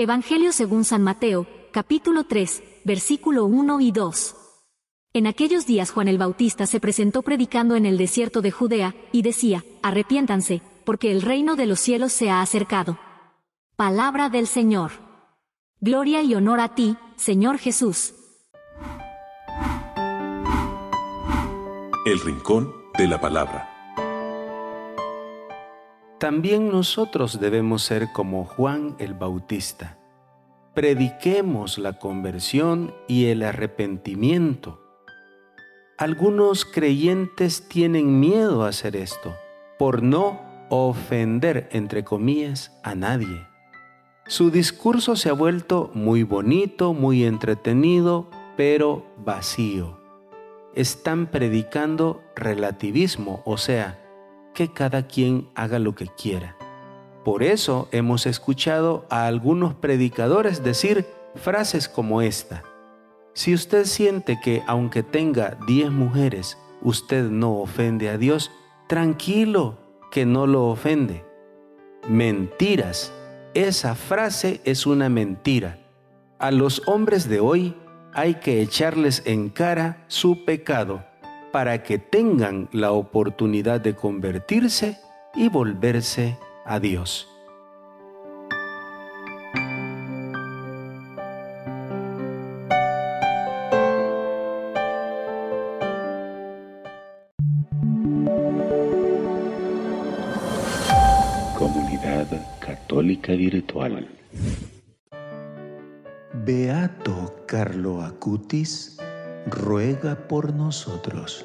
Evangelio según San Mateo, capítulo 3, versículo 1 y 2. En aquellos días Juan el Bautista se presentó predicando en el desierto de Judea, y decía, arrepiéntanse, porque el reino de los cielos se ha acercado. Palabra del Señor. Gloria y honor a ti, Señor Jesús. El Rincón de la Palabra. También nosotros debemos ser como Juan el Bautista. Prediquemos la conversión y el arrepentimiento. Algunos creyentes tienen miedo a hacer esto, por no ofender, entre comillas, a nadie. Su discurso se ha vuelto muy bonito, muy entretenido, pero vacío están predicando relativismo, o sea, que cada quien haga lo que quiera. Por eso hemos escuchado a algunos predicadores decir frases como esta. Si usted siente que aunque tenga 10 mujeres, usted no ofende a Dios, tranquilo, que no lo ofende. Mentiras. Esa frase es una mentira. A los hombres de hoy hay que echarles en cara su pecado para que tengan la oportunidad de convertirse y volverse a Dios. Comunidad Católica Virtual. Beato Carlo Acutis, ruega por nosotros.